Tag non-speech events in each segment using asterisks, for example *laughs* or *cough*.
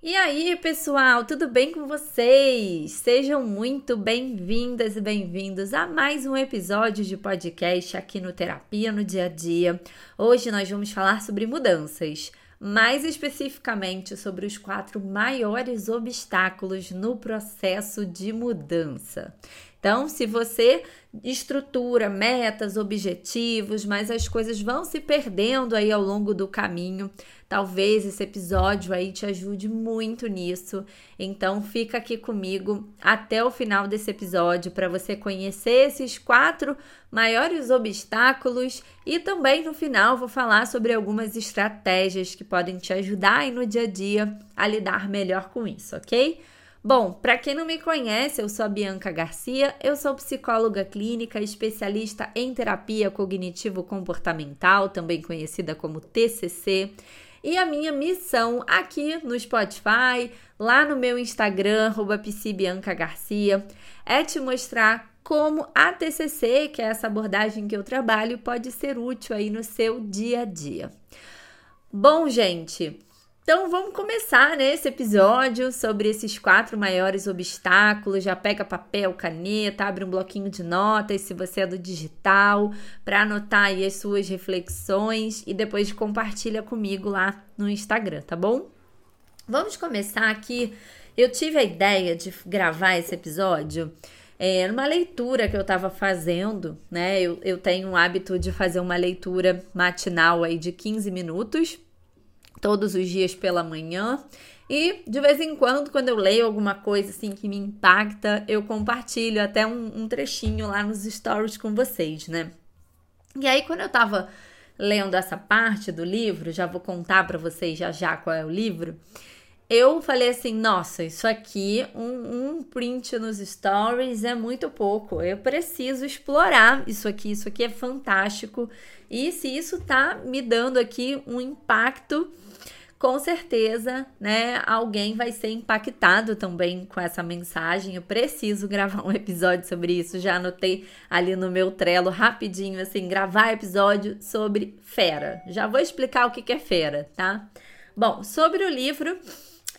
E aí, pessoal, tudo bem com vocês? Sejam muito bem-vindas e bem-vindos a mais um episódio de podcast aqui no Terapia no Dia a Dia. Hoje nós vamos falar sobre mudanças, mais especificamente sobre os quatro maiores obstáculos no processo de mudança. Então, se você estrutura metas, objetivos, mas as coisas vão se perdendo aí ao longo do caminho, talvez esse episódio aí te ajude muito nisso. Então, fica aqui comigo até o final desse episódio para você conhecer esses quatro maiores obstáculos e também no final vou falar sobre algumas estratégias que podem te ajudar aí no dia a dia a lidar melhor com isso, ok? Bom, para quem não me conhece, eu sou a Bianca Garcia, eu sou psicóloga clínica, especialista em terapia cognitivo-comportamental, também conhecida como TCC. E a minha missão aqui no Spotify, lá no meu Instagram, Garcia, é te mostrar como a TCC, que é essa abordagem que eu trabalho, pode ser útil aí no seu dia a dia. Bom, gente, então vamos começar né, esse episódio sobre esses quatro maiores obstáculos. Já pega papel, caneta, abre um bloquinho de notas se você é do digital, para anotar aí as suas reflexões e depois compartilha comigo lá no Instagram, tá bom? Vamos começar aqui. Eu tive a ideia de gravar esse episódio é, numa leitura que eu estava fazendo, né? Eu, eu tenho o hábito de fazer uma leitura matinal aí de 15 minutos todos os dias pela manhã. E de vez em quando, quando eu leio alguma coisa assim que me impacta, eu compartilho até um, um trechinho lá nos stories com vocês, né? E aí, quando eu tava lendo essa parte do livro, já vou contar para vocês já já qual é o livro. Eu falei assim, nossa, isso aqui, um, um print nos stories é muito pouco. Eu preciso explorar isso aqui, isso aqui é fantástico. E se isso tá me dando aqui um impacto com certeza, né, alguém vai ser impactado também com essa mensagem. Eu preciso gravar um episódio sobre isso. Já anotei ali no meu Trello rapidinho, assim, gravar episódio sobre fera. Já vou explicar o que é fera, tá? Bom, sobre o livro,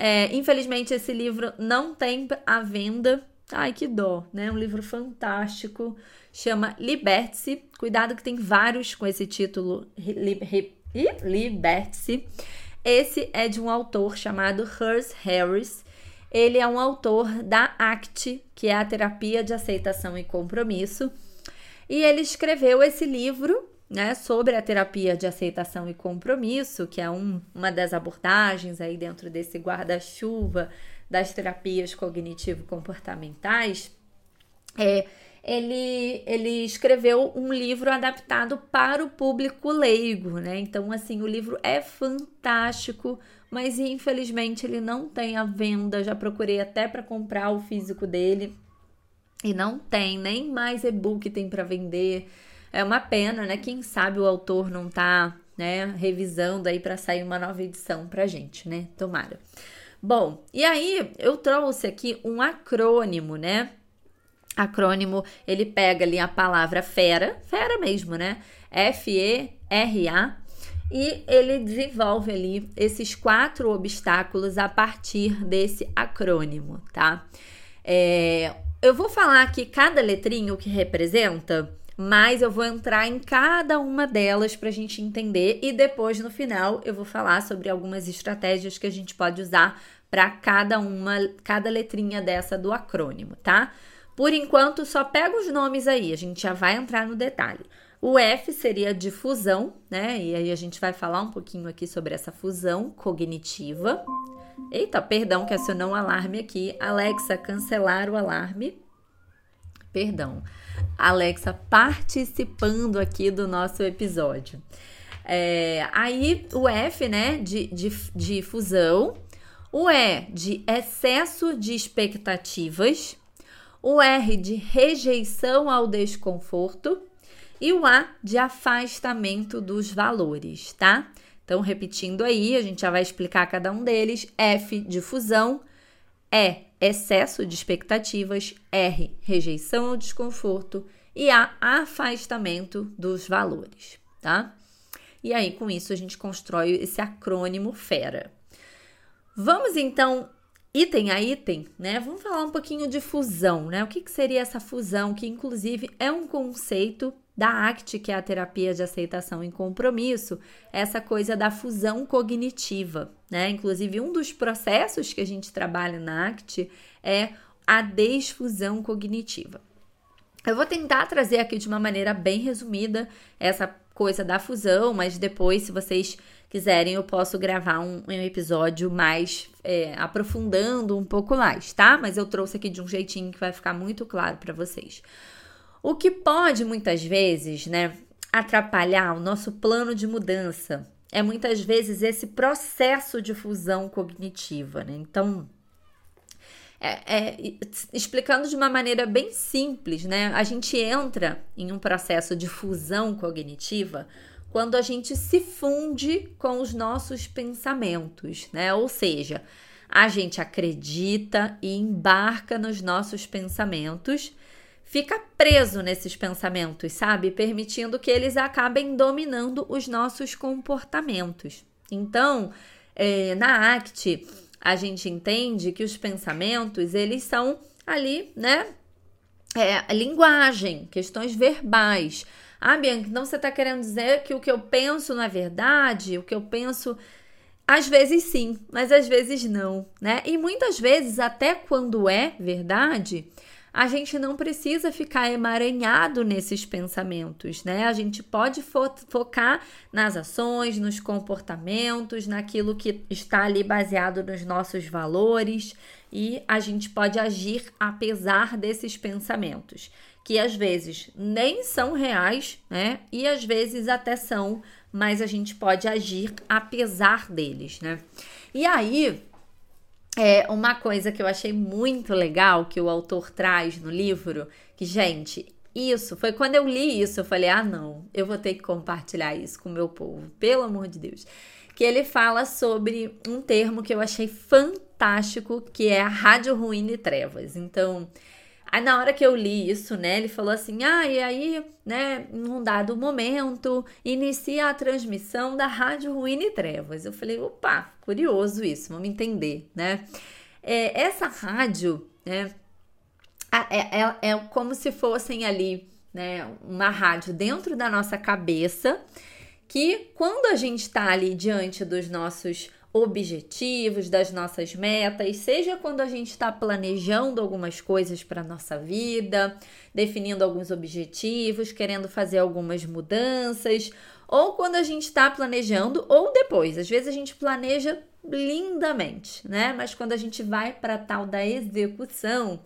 é, infelizmente esse livro não tem à venda. Ai, que dó, né? Um livro fantástico, chama Liberte-se. Cuidado que tem vários com esse título, Liberte-se. Esse é de um autor chamado Hers Harris. Ele é um autor da ACT, que é a terapia de aceitação e compromisso. E ele escreveu esse livro né, sobre a terapia de aceitação e compromisso, que é um, uma das abordagens aí dentro desse guarda-chuva das terapias cognitivo-comportamentais. É, ele, ele escreveu um livro adaptado para o público leigo, né? Então, assim, o livro é fantástico, mas infelizmente ele não tem a venda. Já procurei até para comprar o físico dele e não tem, nem mais e-book tem para vender. É uma pena, né? Quem sabe o autor não tá, né, revisando aí para sair uma nova edição pra gente, né? Tomara. Bom, e aí eu trouxe aqui um acrônimo, né? acrônimo, ele pega ali a palavra fera, fera mesmo, né? F-E-R-A, e ele desenvolve ali esses quatro obstáculos a partir desse acrônimo, tá? É, eu vou falar aqui cada letrinho que representa, mas eu vou entrar em cada uma delas para a gente entender e depois no final eu vou falar sobre algumas estratégias que a gente pode usar para cada uma, cada letrinha dessa do acrônimo, tá? Por enquanto, só pega os nomes aí, a gente já vai entrar no detalhe. O F seria de fusão, né? E aí a gente vai falar um pouquinho aqui sobre essa fusão cognitiva. Eita, perdão que acionou um alarme aqui. Alexa, cancelar o alarme. Perdão. Alexa participando aqui do nosso episódio. É, aí o F, né, de, de, de fusão. O E de excesso de expectativas o R de rejeição ao desconforto e o A de afastamento dos valores, tá? Então, repetindo aí, a gente já vai explicar cada um deles. F de fusão, E excesso de expectativas, R rejeição ao desconforto e A afastamento dos valores, tá? E aí, com isso, a gente constrói esse acrônimo FERA. Vamos então item a item, né? Vamos falar um pouquinho de fusão, né? O que, que seria essa fusão, que inclusive é um conceito da ACT, que é a terapia de aceitação e compromisso, essa coisa da fusão cognitiva, né? Inclusive, um dos processos que a gente trabalha na ACT é a desfusão cognitiva. Eu vou tentar trazer aqui de uma maneira bem resumida essa coisa da fusão, mas depois, se vocês quiserem, eu posso gravar um, um episódio mais é, aprofundando um pouco mais, tá? Mas eu trouxe aqui de um jeitinho que vai ficar muito claro para vocês. O que pode muitas vezes, né, atrapalhar o nosso plano de mudança é muitas vezes esse processo de fusão cognitiva, né? Então, é, é, explicando de uma maneira bem simples, né? A gente entra em um processo de fusão cognitiva quando a gente se funde com os nossos pensamentos, né? Ou seja, a gente acredita e embarca nos nossos pensamentos, fica preso nesses pensamentos, sabe? Permitindo que eles acabem dominando os nossos comportamentos. Então, é, na ACT, a gente entende que os pensamentos, eles são ali, né? É, linguagem, questões verbais. Ah, Bianca, então você está querendo dizer que o que eu penso não é verdade? O que eu penso. Às vezes sim, mas às vezes não, né? E muitas vezes, até quando é verdade, a gente não precisa ficar emaranhado nesses pensamentos, né? A gente pode fo focar nas ações, nos comportamentos, naquilo que está ali baseado nos nossos valores e a gente pode agir apesar desses pensamentos que às vezes nem são reais, né? E às vezes até são, mas a gente pode agir apesar deles, né? E aí, é uma coisa que eu achei muito legal que o autor traz no livro, que gente, isso foi quando eu li isso, eu falei: "Ah, não, eu vou ter que compartilhar isso com o meu povo, pelo amor de Deus". Que ele fala sobre um termo que eu achei fantástico, que é a rádio ruim e trevas. Então, Aí na hora que eu li isso, né, ele falou assim: "Ah, e aí, né, num dado momento, inicia a transmissão da Rádio Ruína e Trevas". Eu falei: "Opa, curioso isso, vamos entender, né? É, essa rádio, né, é, é, é como se fossem ali, né, uma rádio dentro da nossa cabeça, que quando a gente está ali diante dos nossos objetivos, das nossas metas, seja quando a gente está planejando algumas coisas para a nossa vida, definindo alguns objetivos, querendo fazer algumas mudanças, ou quando a gente está planejando, ou depois. Às vezes a gente planeja lindamente, né? Mas quando a gente vai para tal da execução,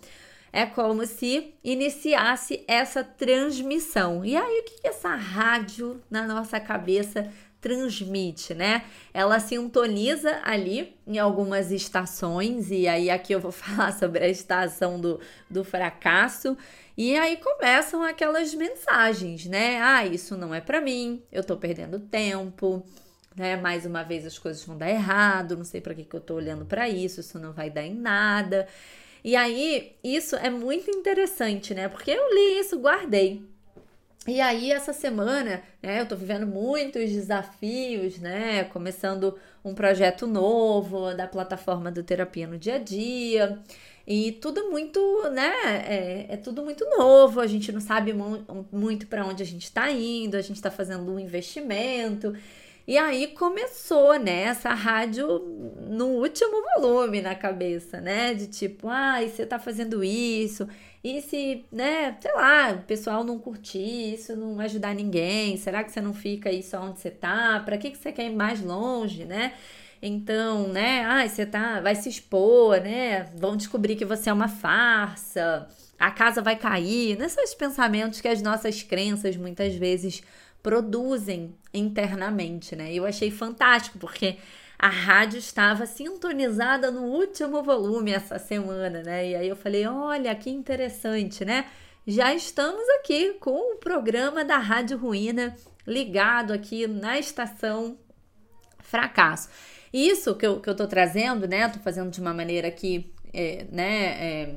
é como se iniciasse essa transmissão. E aí, o que essa rádio na nossa cabeça transmite, né? Ela sintoniza ali em algumas estações, e aí aqui eu vou *laughs* falar sobre a estação do, do fracasso. E aí começam aquelas mensagens, né? Ah, isso não é para mim, eu tô perdendo tempo, né? Mais uma vez as coisas vão dar errado, não sei para que, que eu tô olhando para isso, isso não vai dar em nada. E aí, isso é muito interessante, né? Porque eu li isso, guardei. E aí, essa semana, né, eu tô vivendo muitos desafios, né? Começando um projeto novo da plataforma do Terapia no Dia a Dia. E tudo muito, né? É, é tudo muito novo, a gente não sabe mu muito para onde a gente está indo, a gente está fazendo um investimento. E aí começou, né, essa rádio no último volume na cabeça, né? De tipo, ah, você tá fazendo isso, e se, né, sei lá, o pessoal não curtir, isso não ajudar ninguém, será que você não fica aí só onde você tá? Para que, que você quer ir mais longe, né? Então, né, ah, você tá, vai se expor, né? Vão descobrir que você é uma farsa, a casa vai cair, nesses pensamentos que as nossas crenças muitas vezes produzem internamente, né? Eu achei fantástico, porque a rádio estava sintonizada no último volume essa semana, né? E aí eu falei: olha que interessante, né? Já estamos aqui com o programa da Rádio Ruína ligado aqui na estação Fracasso. Isso que eu, que eu tô trazendo, né? Tô fazendo de uma maneira aqui, é, né? É,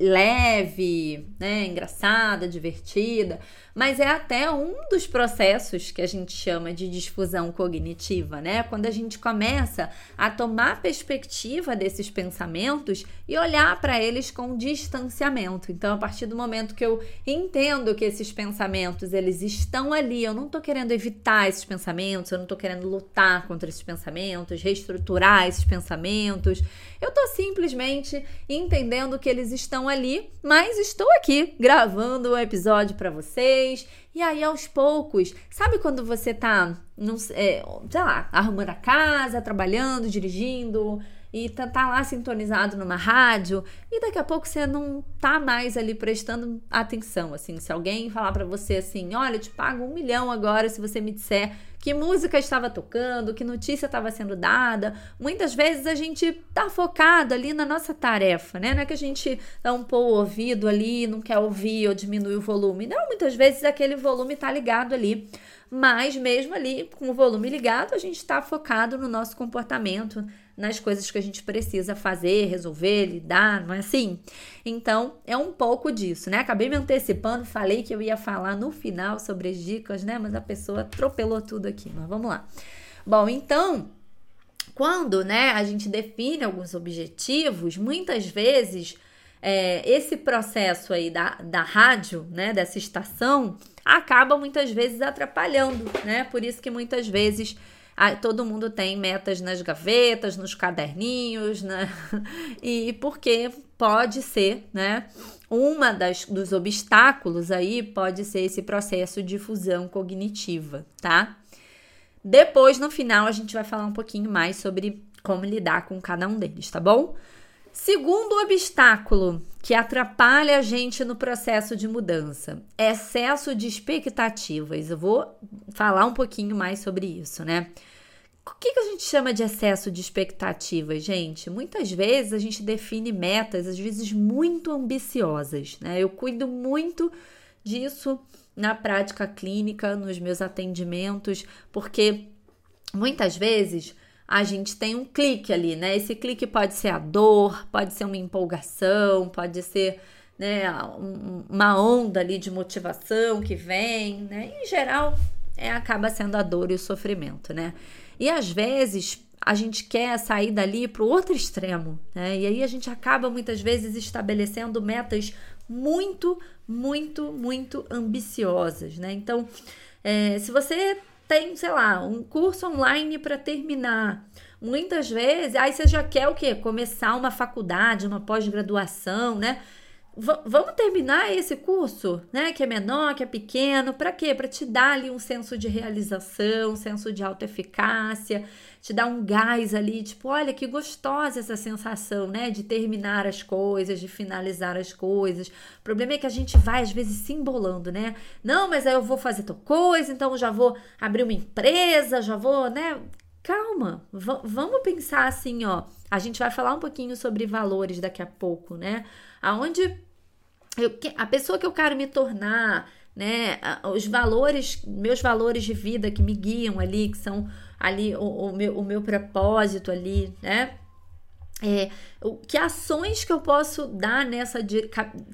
leve, né, engraçada, divertida, mas é até um dos processos que a gente chama de difusão cognitiva, né? Quando a gente começa a tomar perspectiva desses pensamentos e olhar para eles com distanciamento. Então, a partir do momento que eu entendo que esses pensamentos eles estão ali, eu não estou querendo evitar esses pensamentos, eu não estou querendo lutar contra esses pensamentos, reestruturar esses pensamentos, eu estou simplesmente entendendo que eles estão ali, mas estou aqui gravando um episódio para vocês. E aí, aos poucos, sabe quando você tá, não, é, sei lá, arrumando a casa, trabalhando, dirigindo, e tá, tá, lá sintonizado numa rádio e daqui a pouco você não tá mais ali prestando atenção, assim, se alguém falar para você assim, olha, eu te pago um milhão agora se você me disser que música estava tocando, que notícia estava sendo dada. Muitas vezes a gente tá focado ali na nossa tarefa, né? Não é que a gente dá um pôr o ouvido ali, não quer ouvir ou diminui o volume. Não, muitas vezes aquele volume tá ligado ali. Mas mesmo ali com o volume ligado, a gente está focado no nosso comportamento, nas coisas que a gente precisa fazer, resolver, lidar, não é assim? Então, é um pouco disso, né? Acabei me antecipando, falei que eu ia falar no final sobre as dicas, né? Mas a pessoa atropelou tudo aqui, mas vamos lá. Bom, então, quando né, a gente define alguns objetivos, muitas vezes é, esse processo aí da, da rádio, né, dessa estação, acaba muitas vezes atrapalhando, né? Por isso que muitas vezes todo mundo tem metas nas gavetas, nos caderninhos, né? *laughs* E porque pode ser, né? Uma das, dos obstáculos aí pode ser esse processo de fusão cognitiva, tá? Depois, no final, a gente vai falar um pouquinho mais sobre como lidar com cada um deles, tá bom? Segundo obstáculo que atrapalha a gente no processo de mudança, excesso de expectativas. Eu vou falar um pouquinho mais sobre isso, né? O que, que a gente chama de excesso de expectativas, gente? Muitas vezes a gente define metas, às vezes muito ambiciosas, né? Eu cuido muito disso na prática clínica, nos meus atendimentos, porque muitas vezes a gente tem um clique ali, né? Esse clique pode ser a dor, pode ser uma empolgação, pode ser né, uma onda ali de motivação que vem, né? Em geral, é, acaba sendo a dor e o sofrimento, né? E às vezes a gente quer sair dali para o outro extremo, né? E aí a gente acaba muitas vezes estabelecendo metas muito, muito, muito ambiciosas, né? Então, é, se você tem, sei lá, um curso online para terminar. Muitas vezes, aí você já quer o quê? Começar uma faculdade, uma pós-graduação, né? V vamos terminar esse curso, né? Que é menor, que é pequeno, para quê? Para te dar ali um senso de realização, um senso de autoeficácia, te dar um gás ali, tipo, olha que gostosa essa sensação, né? De terminar as coisas, de finalizar as coisas. O problema é que a gente vai, às vezes, se embolando, né? Não, mas aí eu vou fazer tal coisa, então já vou abrir uma empresa, já vou, né? Calma, vamos pensar assim, ó. A gente vai falar um pouquinho sobre valores daqui a pouco, né? Aonde eu, a pessoa que eu quero me tornar, né? Os valores, meus valores de vida que me guiam ali, que são ali o, o meu, o meu propósito ali, né? É, o, que ações que eu posso dar nessa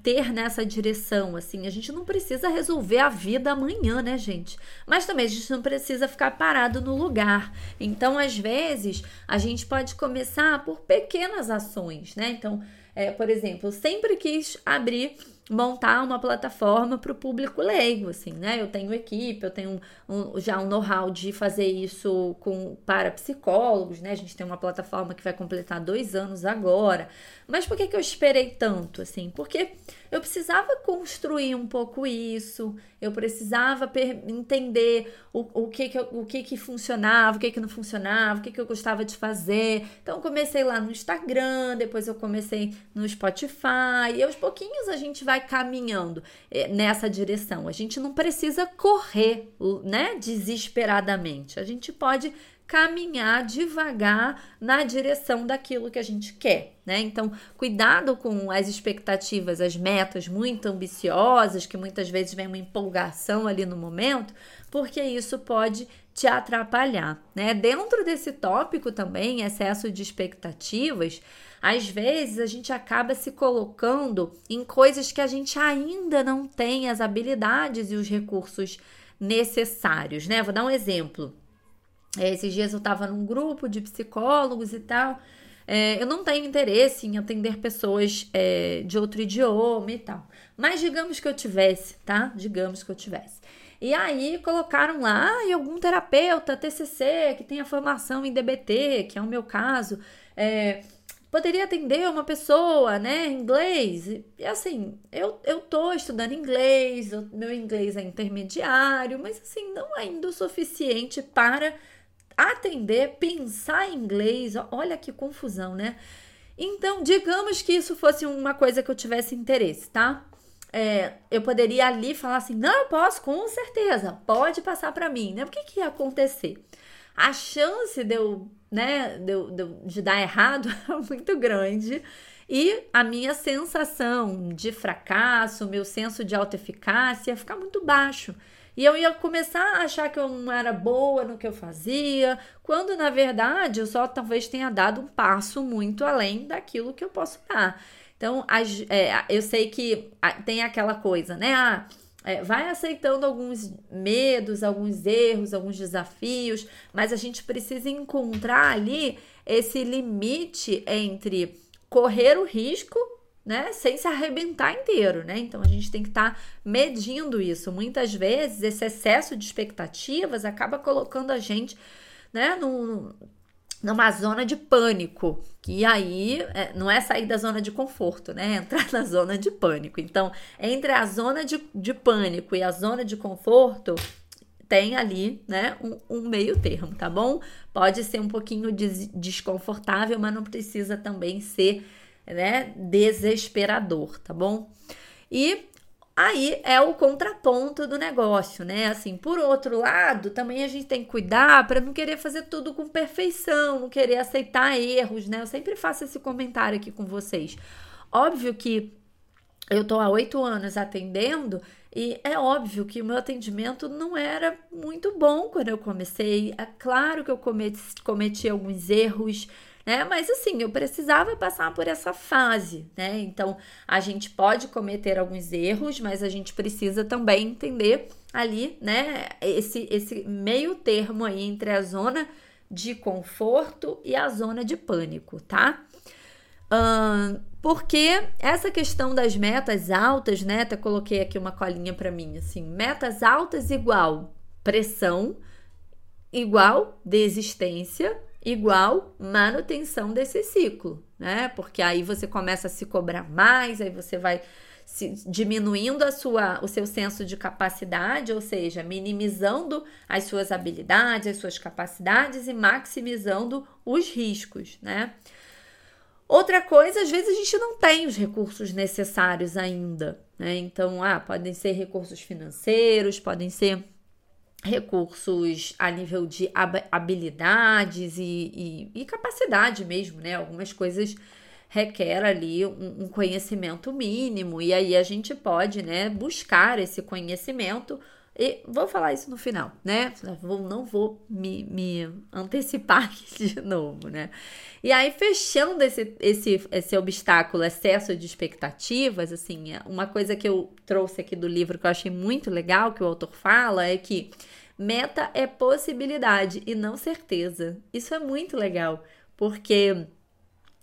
ter nessa direção assim? A gente não precisa resolver a vida amanhã né gente? Mas também a gente não precisa ficar parado no lugar. Então às vezes a gente pode começar por pequenas ações né? Então é, por exemplo, sempre quis abrir montar uma plataforma para o público leigo, assim, né? Eu tenho equipe, eu tenho um, já um know-how de fazer isso com para psicólogos, né? A gente tem uma plataforma que vai completar dois anos agora. Mas por que, que eu esperei tanto, assim? Porque eu precisava construir um pouco isso, eu precisava entender o, o, que, que, o que, que funcionava, o que, que não funcionava, o que, que eu gostava de fazer. Então, comecei lá no Instagram, depois eu comecei no Spotify, e aos pouquinhos a gente vai caminhando eh, nessa direção. A gente não precisa correr, né, desesperadamente. A gente pode caminhar devagar na direção daquilo que a gente quer, né? Então, cuidado com as expectativas, as metas muito ambiciosas, que muitas vezes vem uma empolgação ali no momento, porque isso pode te atrapalhar, né? Dentro desse tópico também, excesso de expectativas, às vezes a gente acaba se colocando em coisas que a gente ainda não tem as habilidades e os recursos necessários, né? Vou dar um exemplo. É, esses dias eu estava num grupo de psicólogos e tal. É, eu não tenho interesse em atender pessoas é, de outro idioma e tal. Mas digamos que eu tivesse, tá? Digamos que eu tivesse. E aí colocaram lá ah, algum terapeuta, TCC, que tenha formação em DBT, que é o meu caso, é, poderia atender uma pessoa, né, inglês. E assim, eu, eu tô estudando inglês, meu inglês é intermediário, mas assim, não ainda o suficiente para atender, pensar em inglês. Olha que confusão, né? Então, digamos que isso fosse uma coisa que eu tivesse interesse, tá? é, eu poderia ali falar assim: não, eu posso, com certeza, pode passar para mim, né? O que, que ia acontecer? A chance de eu, né, de, de, de dar errado *laughs* é muito grande e a minha sensação de fracasso, meu senso de autoeficácia ia ficar muito baixo. E eu ia começar a achar que eu não era boa no que eu fazia, quando na verdade eu só talvez tenha dado um passo muito além daquilo que eu posso dar. Então, as, é, eu sei que tem aquela coisa, né? Ah, é, vai aceitando alguns medos, alguns erros, alguns desafios, mas a gente precisa encontrar ali esse limite entre correr o risco, né, sem se arrebentar inteiro, né? Então a gente tem que estar tá medindo isso. Muitas vezes esse excesso de expectativas acaba colocando a gente, né, num, numa zona de pânico, que aí é, não é sair da zona de conforto, né? É entrar na zona de pânico. Então, entre a zona de, de pânico e a zona de conforto, tem ali, né, um, um, meio termo, tá bom? Pode ser um pouquinho des desconfortável, mas não precisa também ser, né, desesperador, tá bom? E Aí é o contraponto do negócio, né? Assim, por outro lado, também a gente tem que cuidar para não querer fazer tudo com perfeição, não querer aceitar erros, né? Eu sempre faço esse comentário aqui com vocês. Óbvio que eu tô há oito anos atendendo e é óbvio que o meu atendimento não era muito bom quando eu comecei. É claro que eu cometi, cometi alguns erros né? Mas assim, eu precisava passar por essa fase, né? Então, a gente pode cometer alguns erros, mas a gente precisa também entender ali, né, esse esse meio termo aí entre a zona de conforto e a zona de pânico, tá? Um, porque essa questão das metas altas, né? Até coloquei aqui uma colinha para mim, assim, metas altas igual pressão, igual desistência, igual manutenção desse ciclo, né? Porque aí você começa a se cobrar mais, aí você vai se, diminuindo a sua, o seu senso de capacidade, ou seja, minimizando as suas habilidades, as suas capacidades e maximizando os riscos, né? Outra coisa, às vezes a gente não tem os recursos necessários ainda, né? Então, ah, podem ser recursos financeiros, podem ser recursos a nível de habilidades e, e, e, capacidade mesmo, né? Algumas coisas requer ali um, um, conhecimento mínimo e aí a gente pode, né, buscar esse conhecimento e vou falar isso no final, né? Vou, não vou me, me antecipar *laughs* aqui de novo, né? E aí, fechando esse, esse, esse obstáculo, excesso de expectativas, assim, uma coisa que eu trouxe aqui do livro que eu achei muito legal, que o autor fala, é que Meta é possibilidade e não certeza. Isso é muito legal, porque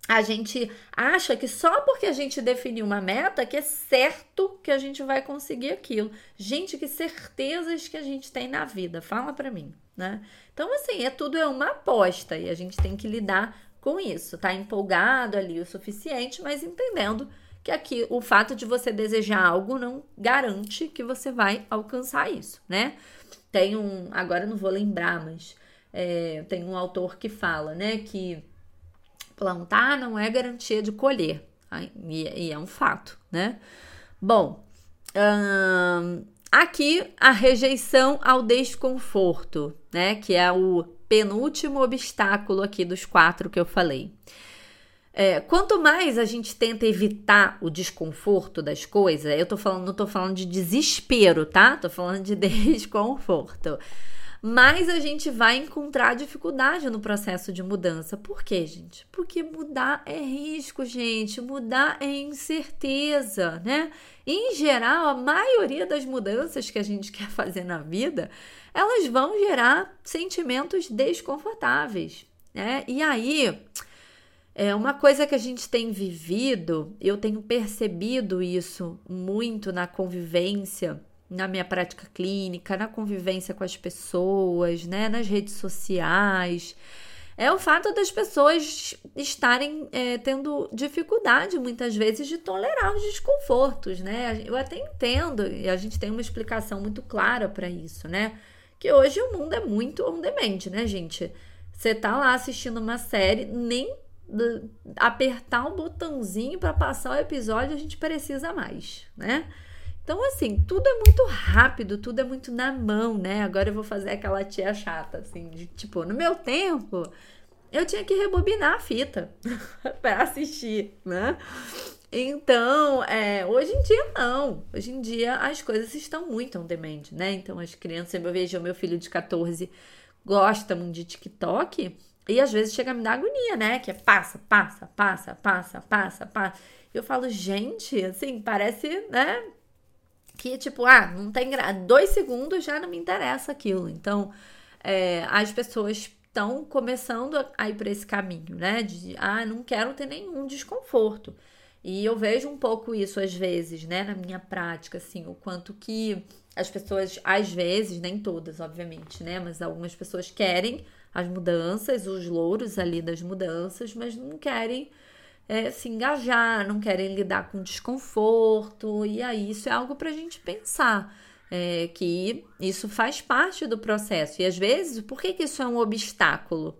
a gente acha que só porque a gente definiu uma meta que é certo que a gente vai conseguir aquilo. Gente, que certezas que a gente tem na vida? Fala para mim, né? Então assim, é tudo é uma aposta e a gente tem que lidar com isso, tá empolgado ali o suficiente, mas entendendo que aqui o fato de você desejar algo não garante que você vai alcançar isso, né? Tem um, agora não vou lembrar, mas é, tem um autor que fala, né, que plantar não é garantia de colher, e, é um fato, né? Bom, hum, aqui a rejeição ao desconforto, né, que é o penúltimo obstáculo aqui dos quatro que eu falei. É, quanto mais a gente tenta evitar o desconforto das coisas, eu tô falando, não tô falando de desespero, tá? Tô falando de *laughs* desconforto. Mais a gente vai encontrar dificuldade no processo de mudança. Por quê, gente? Porque mudar é risco, gente. Mudar é incerteza, né? Em geral, a maioria das mudanças que a gente *laughs* quer fazer na vida, elas vão gerar sentimentos desconfortáveis, né? E aí, é uma coisa que a gente tem vivido, eu tenho percebido isso muito na convivência na minha prática clínica, na convivência com as pessoas, né, nas redes sociais, é o fato das pessoas estarem é, tendo dificuldade muitas vezes de tolerar os desconfortos, né? Eu até entendo e a gente tem uma explicação muito clara para isso, né? Que hoje o mundo é muito on né, gente? Você tá lá assistindo uma série, nem apertar um botãozinho para passar o episódio a gente precisa mais, né? Então, assim, tudo é muito rápido, tudo é muito na mão, né? Agora eu vou fazer aquela tia chata, assim, de tipo, no meu tempo, eu tinha que rebobinar a fita *laughs* para assistir, né? Então, é, hoje em dia não. Hoje em dia as coisas estão muito on demand, né? Então, as crianças, eu vejo meu filho de 14 gosta muito de TikTok e às vezes chega a me dar agonia, né? Que é passa, passa, passa, passa, passa, passa. Eu falo, gente, assim, parece, né? Que, tipo, ah, não tem gra... dois segundos já não me interessa aquilo. Então, é, as pessoas estão começando a ir por esse caminho, né? De, ah, não quero ter nenhum desconforto. E eu vejo um pouco isso às vezes, né, na minha prática, assim, o quanto que as pessoas, às vezes, nem todas, obviamente, né, mas algumas pessoas querem as mudanças, os louros ali das mudanças, mas não querem é, se engajar, não querem lidar com desconforto, e aí isso é algo para a gente pensar. É, que isso faz parte do processo. E às vezes, por que, que isso é um obstáculo?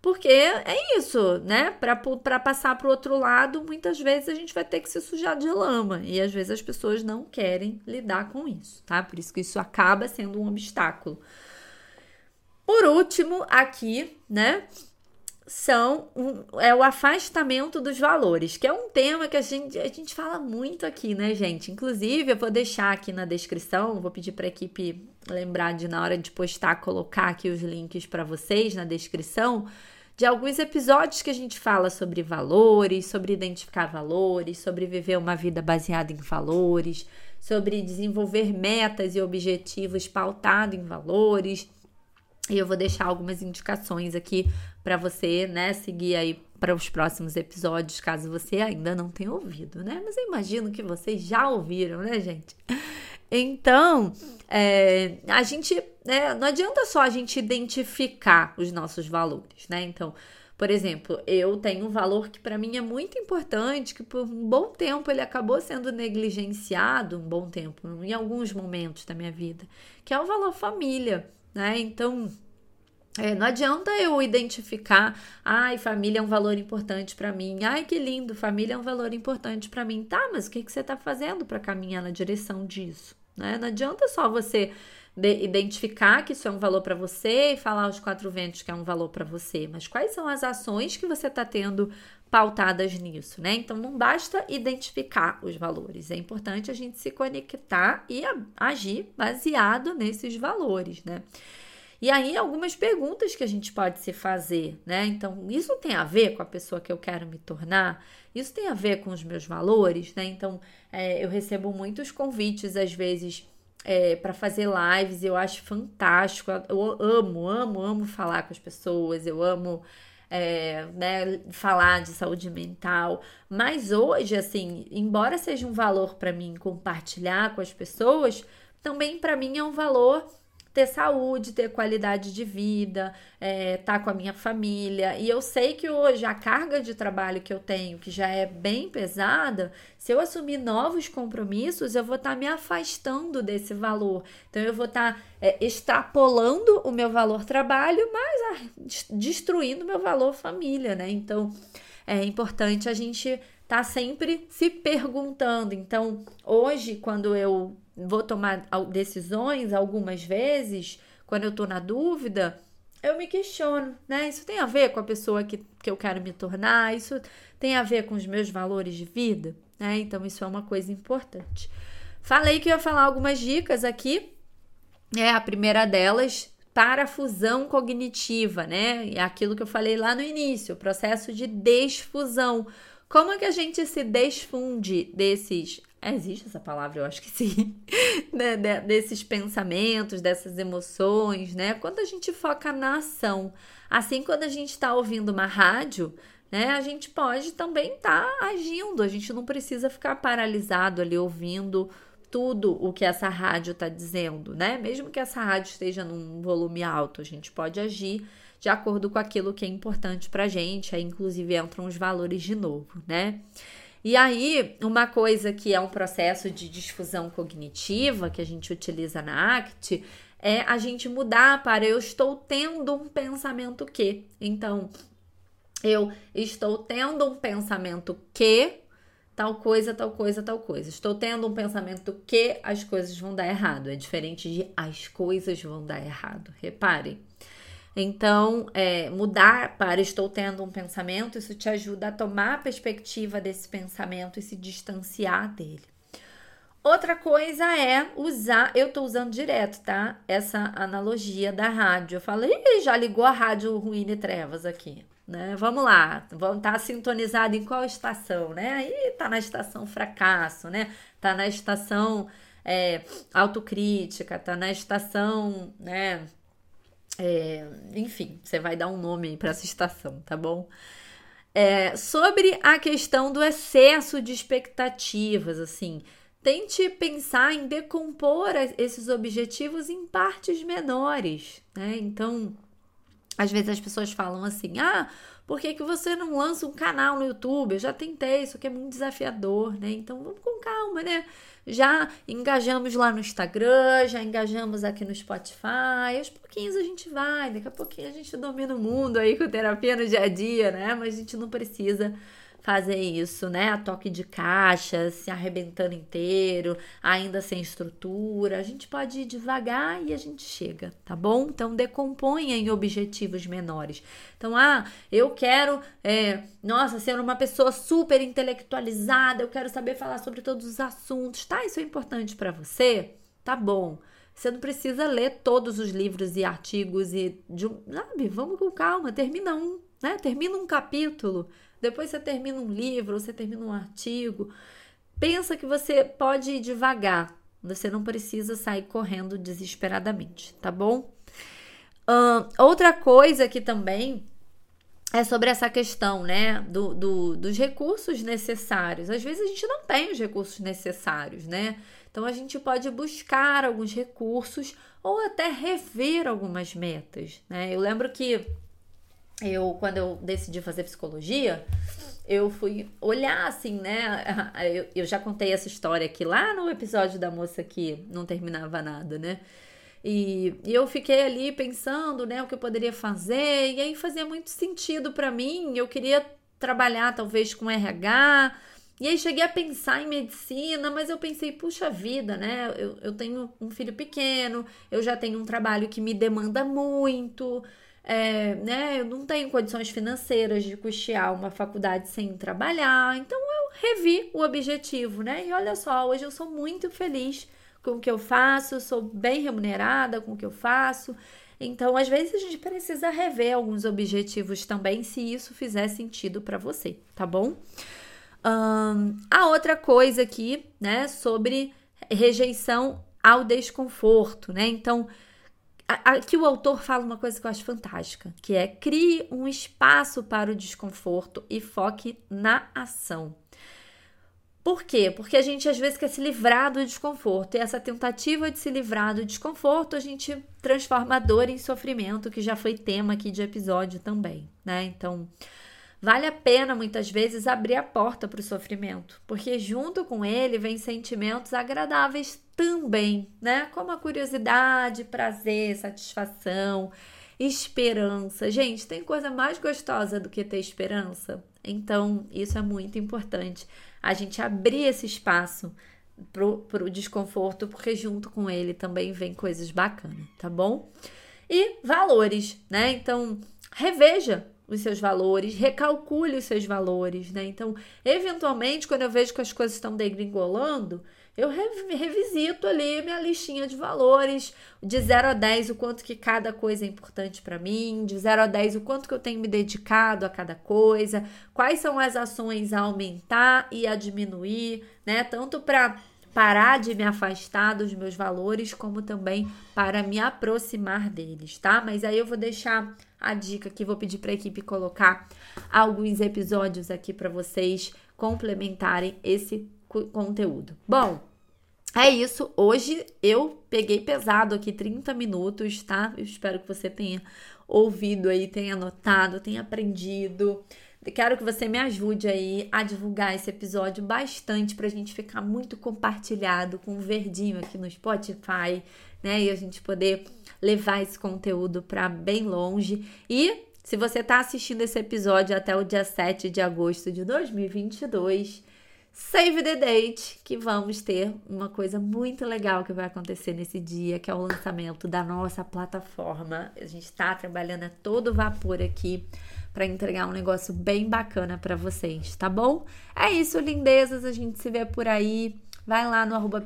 Porque é isso, né? Para passar para o outro lado, muitas vezes a gente vai ter que se sujar de lama. E às vezes as pessoas não querem lidar com isso, tá? Por isso que isso acaba sendo um obstáculo. Por último, aqui, né? São um, é o afastamento dos valores, que é um tema que a gente, a gente fala muito aqui, né, gente? Inclusive, eu vou deixar aqui na descrição, vou pedir para a equipe lembrar de, na hora de postar, colocar aqui os links para vocês na descrição de alguns episódios que a gente fala sobre valores, sobre identificar valores, sobre viver uma vida baseada em valores, sobre desenvolver metas e objetivos pautados em valores e eu vou deixar algumas indicações aqui para você, né, seguir aí para os próximos episódios, caso você ainda não tenha ouvido, né? Mas eu imagino que vocês já ouviram, né, gente? Então, é, a gente, né, não adianta só a gente identificar os nossos valores, né? Então, por exemplo, eu tenho um valor que para mim é muito importante, que por um bom tempo ele acabou sendo negligenciado, um bom tempo, em alguns momentos da minha vida, que é o valor família né? Então, é, não adianta eu identificar, ai, família é um valor importante para mim, ai, que lindo, família é um valor importante para mim. Tá, mas o que, que você está fazendo para caminhar na direção disso? Né? Não adianta só você identificar que isso é um valor para você e falar aos quatro ventos que é um valor para você, mas quais são as ações que você está tendo pautadas nisso, né? Então não basta identificar os valores, é importante a gente se conectar e agir baseado nesses valores, né? E aí, algumas perguntas que a gente pode se fazer, né? Então, isso tem a ver com a pessoa que eu quero me tornar? Isso tem a ver com os meus valores, né? Então, é, eu recebo muitos convites, às vezes, é, para fazer lives, eu acho fantástico. Eu amo, amo, amo falar com as pessoas, eu amo é, né, falar de saúde mental. Mas hoje, assim, embora seja um valor para mim compartilhar com as pessoas, também para mim é um valor ter saúde, ter qualidade de vida, é, tá com a minha família. E eu sei que hoje a carga de trabalho que eu tenho, que já é bem pesada, se eu assumir novos compromissos, eu vou estar tá me afastando desse valor. Então eu vou estar tá, é, extrapolando o meu valor trabalho, mas ah, destruindo o meu valor família, né? Então é importante a gente tá sempre se perguntando. Então, hoje, quando eu vou tomar decisões algumas vezes, quando eu tô na dúvida, eu me questiono, né? Isso tem a ver com a pessoa que, que eu quero me tornar? Isso tem a ver com os meus valores de vida, né? Então, isso é uma coisa importante. Falei que eu ia falar algumas dicas aqui. É, a primeira delas, para a fusão cognitiva, né? É aquilo que eu falei lá no início, o processo de desfusão. Como é que a gente se desfunde desses. Existe essa palavra, eu acho que sim. *laughs* né? desses pensamentos, dessas emoções, né? Quando a gente foca na ação. Assim, quando a gente está ouvindo uma rádio, né? A gente pode também estar tá agindo. A gente não precisa ficar paralisado ali ouvindo tudo o que essa rádio está dizendo, né? Mesmo que essa rádio esteja num volume alto, a gente pode agir de acordo com aquilo que é importante para gente. Aí, inclusive, entram os valores de novo, né? E aí, uma coisa que é um processo de difusão cognitiva que a gente utiliza na ACT é a gente mudar para eu estou tendo um pensamento que. Então, eu estou tendo um pensamento que tal coisa, tal coisa, tal coisa. Estou tendo um pensamento que as coisas vão dar errado. É diferente de as coisas vão dar errado. Reparem. Então, é, mudar para estou tendo um pensamento, isso te ajuda a tomar a perspectiva desse pensamento e se distanciar dele. Outra coisa é usar, eu tô usando direto, tá? Essa analogia da rádio. Eu falei, já ligou a rádio Ruína e Trevas aqui, né? Vamos lá, vamos estar tá sintonizado em qual estação, né? Aí tá na estação fracasso, né? Tá na estação é, autocrítica, tá na estação, né? É, enfim, você vai dar um nome para essa estação, tá bom? É, sobre a questão do excesso de expectativas, assim, tente pensar em decompor esses objetivos em partes menores, né? Então, às vezes as pessoas falam assim: ah, por que, que você não lança um canal no YouTube? Eu já tentei, isso aqui é muito desafiador, né? Então vamos com calma, né? Já engajamos lá no Instagram, já engajamos aqui no Spotify. Aos pouquinhos a gente vai, daqui a pouquinho a gente domina o mundo aí com terapia no dia a dia, né? Mas a gente não precisa fazer isso, né? A toque de caixa, se arrebentando inteiro, ainda sem estrutura. A gente pode ir devagar e a gente chega, tá bom? Então decomponha em objetivos menores. Então, ah, eu quero, é, nossa, ser uma pessoa super intelectualizada, eu quero saber falar sobre todos os assuntos, tá? Isso é importante para você? Tá bom. Você não precisa ler todos os livros e artigos e de, sabe, vamos com calma, termina um, né? Termina um capítulo, depois você termina um livro, você termina um artigo. Pensa que você pode ir devagar. Você não precisa sair correndo desesperadamente, tá bom? Uh, outra coisa que também é sobre essa questão, né, do, do, dos recursos necessários. Às vezes a gente não tem os recursos necessários, né? Então a gente pode buscar alguns recursos ou até rever algumas metas, né? Eu lembro que eu, quando eu decidi fazer psicologia, eu fui olhar assim, né? *laughs* Eu, eu, já contei essa história aqui lá no episódio da moça que não terminava nada, né? E, e eu fiquei ali pensando, né, o que eu poderia fazer, e aí fazia muito sentido para mim. Eu queria trabalhar talvez com RH, e aí cheguei a pensar em medicina, mas eu pensei, puxa vida, né? Eu, eu tenho um filho pequeno, eu já tenho um trabalho que me demanda muito é, né, eu não tenho condições financeiras de custear uma faculdade sem trabalhar, então eu revi o objetivo, né? E olha só, hoje eu sou muito feliz com o que eu faço, sou bem remunerada com o que eu faço. Então, às vezes a gente precisa rever alguns objetivos também, se isso fizer sentido para você, tá bom? Um, a outra coisa aqui, né, sobre rejeição ao desconforto, né? Então, Aqui o autor fala uma coisa que eu acho fantástica, que é crie um espaço para o desconforto e foque na ação. Por quê? Porque a gente às vezes quer se livrar do desconforto. E essa tentativa de se livrar do desconforto, a gente transforma a dor em sofrimento, que já foi tema aqui de episódio também, né? Então, Vale a pena muitas vezes abrir a porta para o sofrimento, porque junto com ele vem sentimentos agradáveis também, né? Como a curiosidade, prazer, satisfação, esperança. Gente, tem coisa mais gostosa do que ter esperança? Então, isso é muito importante. A gente abrir esse espaço para o desconforto, porque junto com ele também vem coisas bacanas, tá bom? E valores, né? Então, reveja os seus valores, recalcule os seus valores, né? Então, eventualmente, quando eu vejo que as coisas estão degringolando, eu revisito ali minha listinha de valores, de 0 a 10 o quanto que cada coisa é importante para mim, de 0 a 10 o quanto que eu tenho me dedicado a cada coisa, quais são as ações a aumentar e a diminuir, né? Tanto para parar de me afastar dos meus valores, como também para me aproximar deles, tá? Mas aí eu vou deixar a dica que vou pedir para a equipe colocar alguns episódios aqui para vocês complementarem esse conteúdo. Bom, é isso. Hoje eu peguei pesado aqui 30 minutos, tá? Eu espero que você tenha ouvido aí, tenha anotado, tenha aprendido. Quero que você me ajude aí a divulgar esse episódio bastante para a gente ficar muito compartilhado com o verdinho aqui no Spotify, né? E a gente poder levar esse conteúdo para bem longe. E se você está assistindo esse episódio até o dia 7 de agosto de 2022, Save the date, que vamos ter uma coisa muito legal que vai acontecer nesse dia, que é o lançamento da nossa plataforma. A gente está trabalhando a todo vapor aqui para entregar um negócio bem bacana para vocês, tá bom? É isso, lindezas, a gente se vê por aí. Vai lá no arroba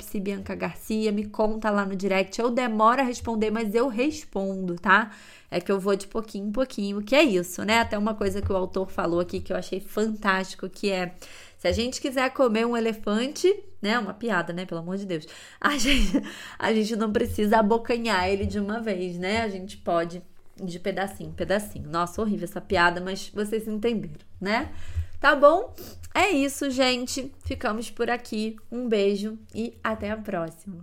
Garcia, me conta lá no direct. Eu demoro a responder, mas eu respondo, tá? É que eu vou de pouquinho em pouquinho, que é isso, né? Até uma coisa que o autor falou aqui que eu achei fantástico, que é se a gente quiser comer um elefante, né? Uma piada, né? Pelo amor de Deus. *laughs* A gente, a gente não precisa abocanhar ele de uma vez, né? A gente pode de pedacinho, pedacinho. Nossa, horrível essa piada, mas vocês entenderam, né? Tá bom? É isso, gente. Ficamos por aqui. Um beijo e até a próxima.